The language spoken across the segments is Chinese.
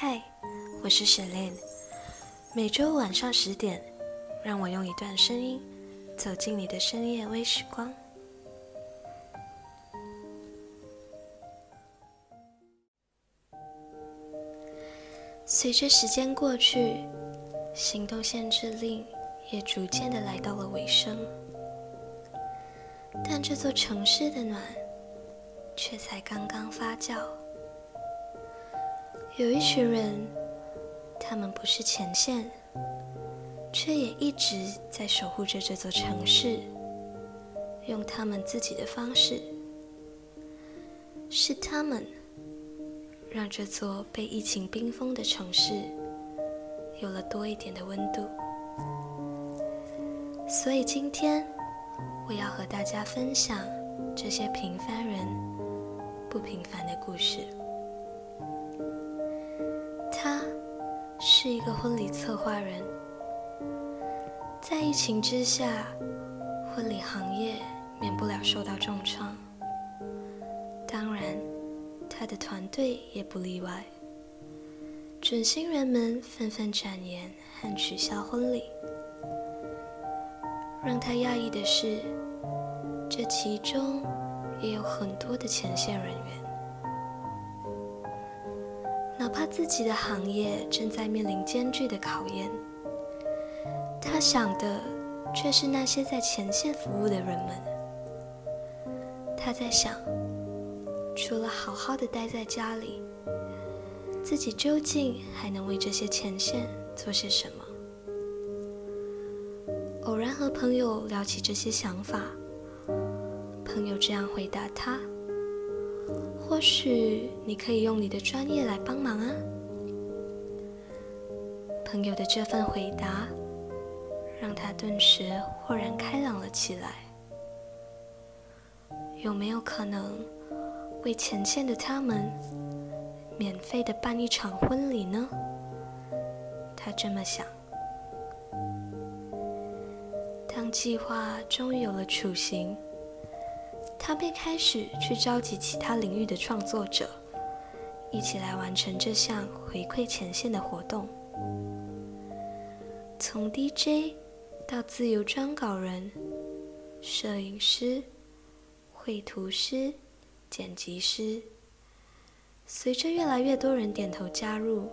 嗨，我是雪莲。每周晚上十点，让我用一段声音走进你的深夜微时光。随着时间过去，行动限制令也逐渐的来到了尾声，但这座城市的暖却才刚刚发酵。有一群人，他们不是前线，却也一直在守护着这座城市，用他们自己的方式。是他们让这座被疫情冰封的城市有了多一点的温度。所以今天，我要和大家分享这些平凡人不平凡的故事。是一个婚礼策划人，在疫情之下，婚礼行业免不了受到重创。当然，他的团队也不例外。准新人们纷纷展延和取消婚礼，让他讶异的是，这其中也有很多的前线人员。哪怕自己的行业正在面临艰巨的考验，他想的却是那些在前线服务的人们。他在想，除了好好的待在家里，自己究竟还能为这些前线做些什么？偶然和朋友聊起这些想法，朋友这样回答他。或许你可以用你的专业来帮忙啊！朋友的这份回答让他顿时豁然开朗了起来。有没有可能为前线的他们免费的办一场婚礼呢？他这么想。当计划终于有了雏形。他便开始去召集其他领域的创作者，一起来完成这项回馈前线的活动。从 DJ 到自由撰稿人、摄影师、绘图师、剪辑师，随着越来越多人点头加入，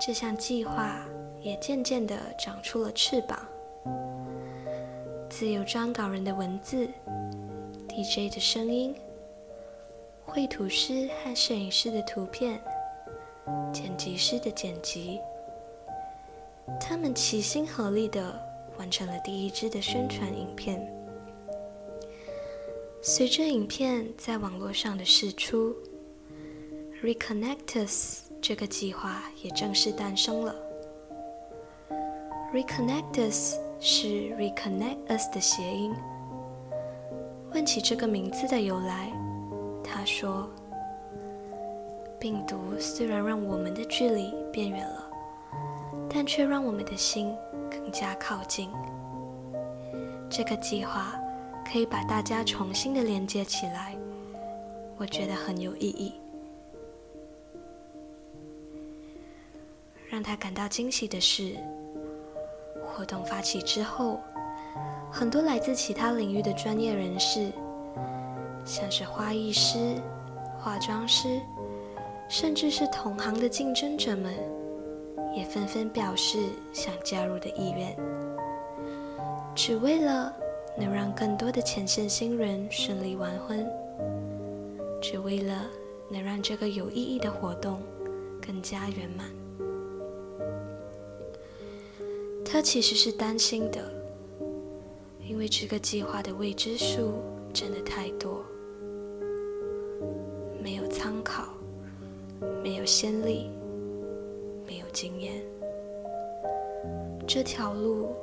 这项计划也渐渐地长出了翅膀。自由撰稿人的文字。DJ 的声音，绘图师和摄影师的图片，剪辑师的剪辑，他们齐心合力的完成了第一支的宣传影片。随着影片在网络上的释出，Reconnectus 这个计划也正式诞生了。Reconnectus 是 Reconnect Us 的谐音。问起这个名字的由来，他说：“病毒虽然让我们的距离变远了，但却让我们的心更加靠近。这个计划可以把大家重新的连接起来，我觉得很有意义。让他感到惊喜的是，活动发起之后。”很多来自其他领域的专业人士，像是花艺师、化妆师，甚至是同行的竞争者们，也纷纷表示想加入的意愿，只为了能让更多的前线新人顺利完婚，只为了能让这个有意义的活动更加圆满。他其实是担心的。因为这个计划的未知数真的太多，没有参考，没有先例，没有经验，这条路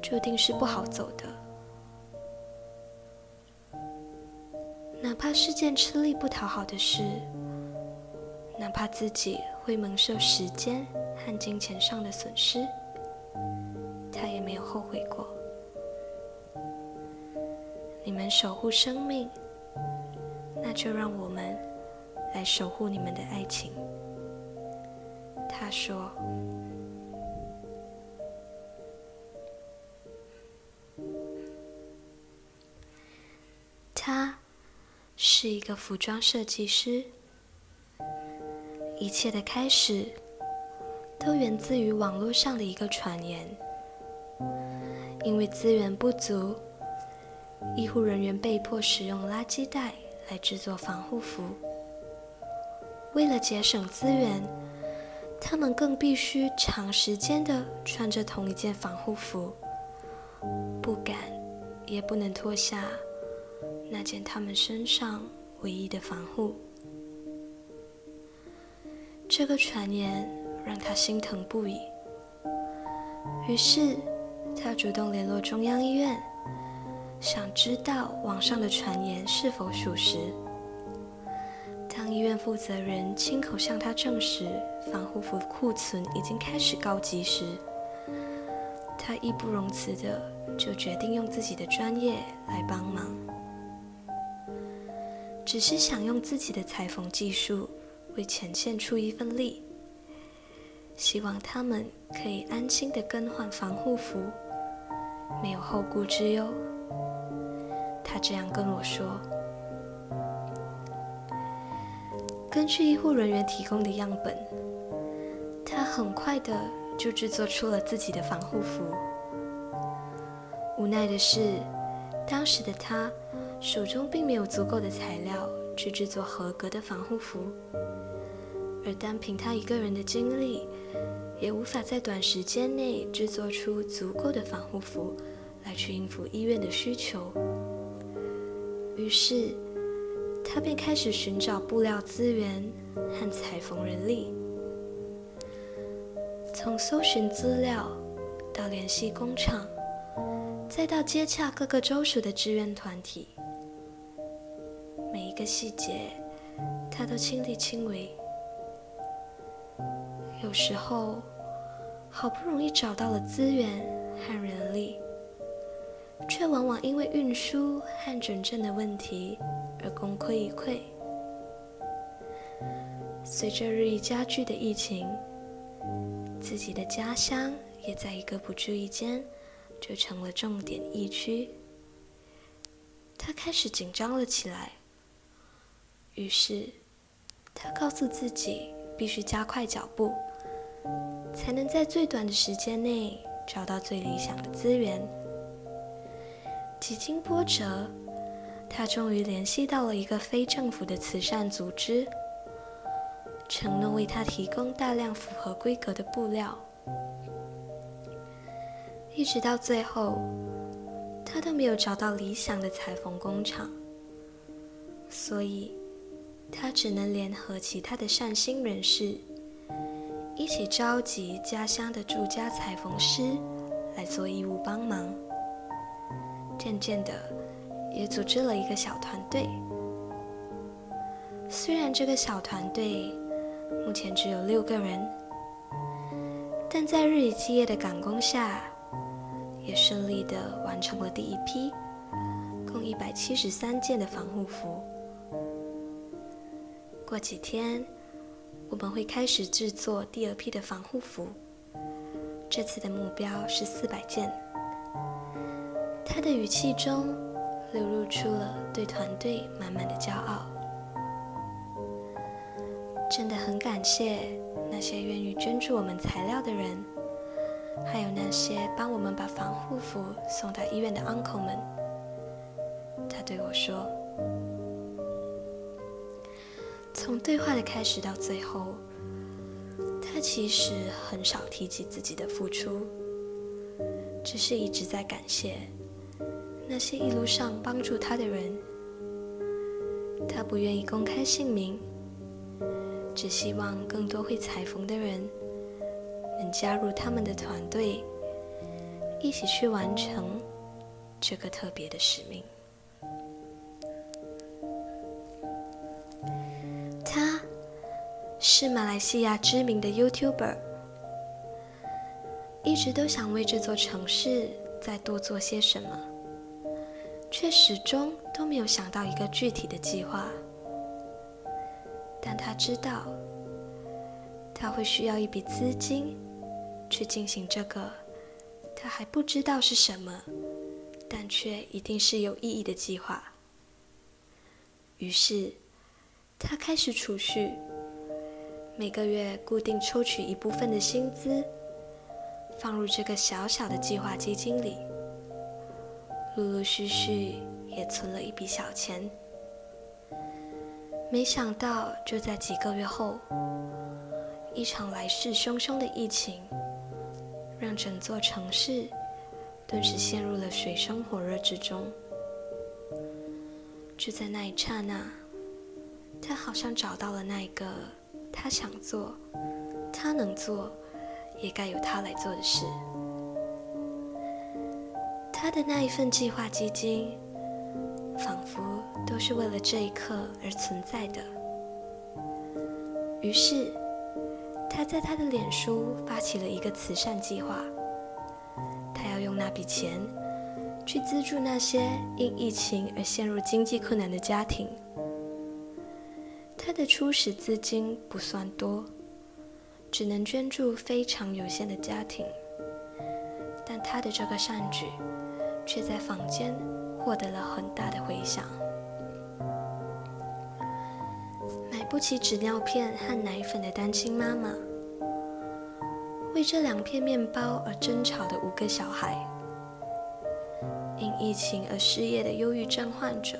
注定是不好走的。哪怕是件吃力不讨好的事，哪怕自己会蒙受时间和金钱上的损失，他也没有后悔过。你们守护生命，那就让我们来守护你们的爱情。他说：“他是一个服装设计师，一切的开始都源自于网络上的一个传言。因为资源不足，医护人员被迫使用垃圾袋来制作防护服。为了节省资源。”他们更必须长时间的穿着同一件防护服，不敢也不能脱下那件他们身上唯一的防护。这个传言让他心疼不已，于是他主动联络中央医院，想知道网上的传言是否属实。当医院负责人亲口向他证实防护服库存已经开始告急时，他义不容辞的就决定用自己的专业来帮忙，只是想用自己的裁缝技术为前线出一份力，希望他们可以安心的更换防护服，没有后顾之忧。他这样跟我说。根据医护人员提供的样本，他很快的就制作出了自己的防护服。无奈的是，当时的他手中并没有足够的材料去制作合格的防护服，而单凭他一个人的精力，也无法在短时间内制作出足够的防护服来去应付医院的需求。于是。他便开始寻找布料资源和裁缝人力，从搜寻资料到联系工厂，再到接洽各个州属的志愿团体，每一个细节他都亲力亲为。有时候，好不容易找到了资源和人力。却往往因为运输和准证的问题而功亏一篑。随着日益加剧的疫情，自己的家乡也在一个不注意间就成了重点疫区。他开始紧张了起来。于是，他告诉自己必须加快脚步，才能在最短的时间内找到最理想的资源。几经波折，他终于联系到了一个非政府的慈善组织，承诺为他提供大量符合规格的布料。一直到最后，他都没有找到理想的裁缝工厂，所以他只能联合其他的善心人士，一起召集家乡的住家裁缝师来做义务帮忙。渐渐的，也组织了一个小团队。虽然这个小团队目前只有六个人，但在日以继夜的赶工下，也顺利的完成了第一批，共一百七十三件的防护服。过几天，我们会开始制作第二批的防护服，这次的目标是四百件。他的语气中流露出了对团队满满的骄傲。真的很感谢那些愿意捐助我们材料的人，还有那些帮我们把防护服送到医院的 uncle 们。他对我说：“从对话的开始到最后，他其实很少提及自己的付出，只是一直在感谢。”那些一路上帮助他的人，他不愿意公开姓名，只希望更多会裁缝的人能加入他们的团队，一起去完成这个特别的使命。他是马来西亚知名的 YouTuber，一直都想为这座城市再多做些什么。却始终都没有想到一个具体的计划，但他知道，他会需要一笔资金去进行这个他还不知道是什么，但却一定是有意义的计划。于是，他开始储蓄，每个月固定抽取一部分的薪资，放入这个小小的计划基金里，陆陆续续也存了一笔小钱。没想到，就在几个月后，一场来势汹汹的疫情，让整座城市顿时陷入了水深火热之中。就在那一刹那，他好像找到了那个他想做、他能做，也该由他来做的事。他的那一份计划基金。仿佛都是为了这一刻而存在的。于是，他在他的脸书发起了一个慈善计划，他要用那笔钱去资助那些因疫情而陷入经济困难的家庭。他的初始资金不算多，只能捐助非常有限的家庭，但他的这个善举却在坊间。获得了很大的回响。买不起纸尿片和奶粉的单亲妈妈，为这两片面包而争吵的五个小孩，因疫情而失业的忧郁症患者，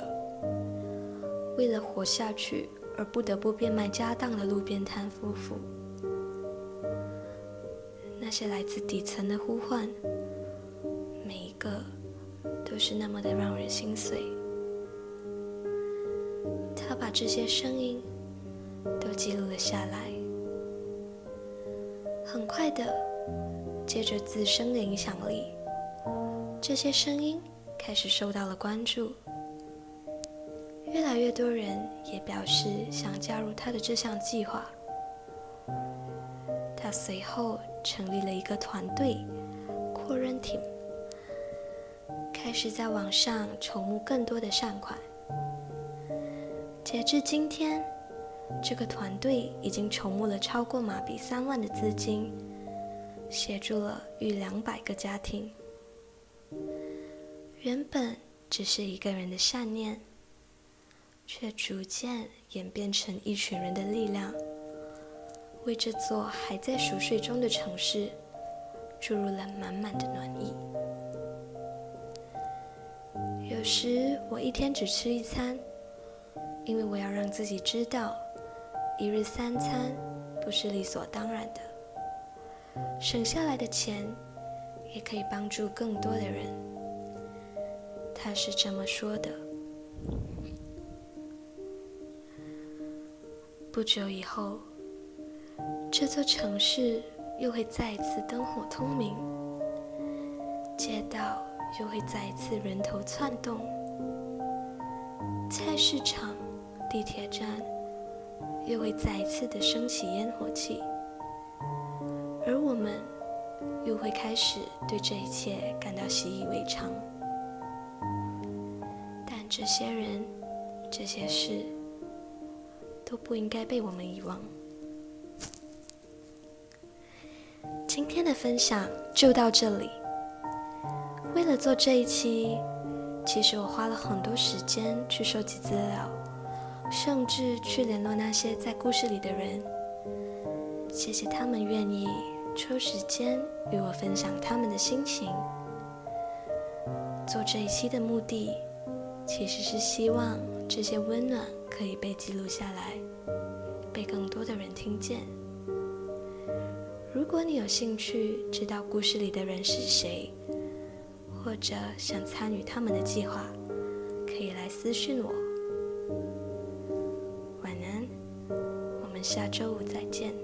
为了活下去而不得不变卖家当的路边摊夫妇，那些来自底层的呼唤，每一个。都是那么的让人心碎。他把这些声音都记录了下来。很快的，借着自身的影响力，这些声音开始受到了关注。越来越多人也表示想加入他的这项计划。他随后成立了一个团队，Quarantine。开始在网上筹募更多的善款。截至今天，这个团队已经筹募了超过马币三万的资金，协助了逾两百个家庭。原本只是一个人的善念，却逐渐演变成一群人的力量，为这座还在熟睡中的城市注入了满满的暖意。有时我一天只吃一餐，因为我要让自己知道，一日三餐不是理所当然的。省下来的钱也可以帮助更多的人。他是这么说的。不久以后，这座城市又会再次灯火通明，街道。又会再一次人头窜动，菜市场、地铁站又会再一次的升起烟火气，而我们又会开始对这一切感到习以为常。但这些人、这些事都不应该被我们遗忘。今天的分享就到这里。为了做这一期，其实我花了很多时间去收集资料，甚至去联络那些在故事里的人。谢谢他们愿意抽时间与我分享他们的心情。做这一期的目的，其实是希望这些温暖可以被记录下来，被更多的人听见。如果你有兴趣知道故事里的人是谁，或者想参与他们的计划，可以来私信我。晚安，我们下周五再见。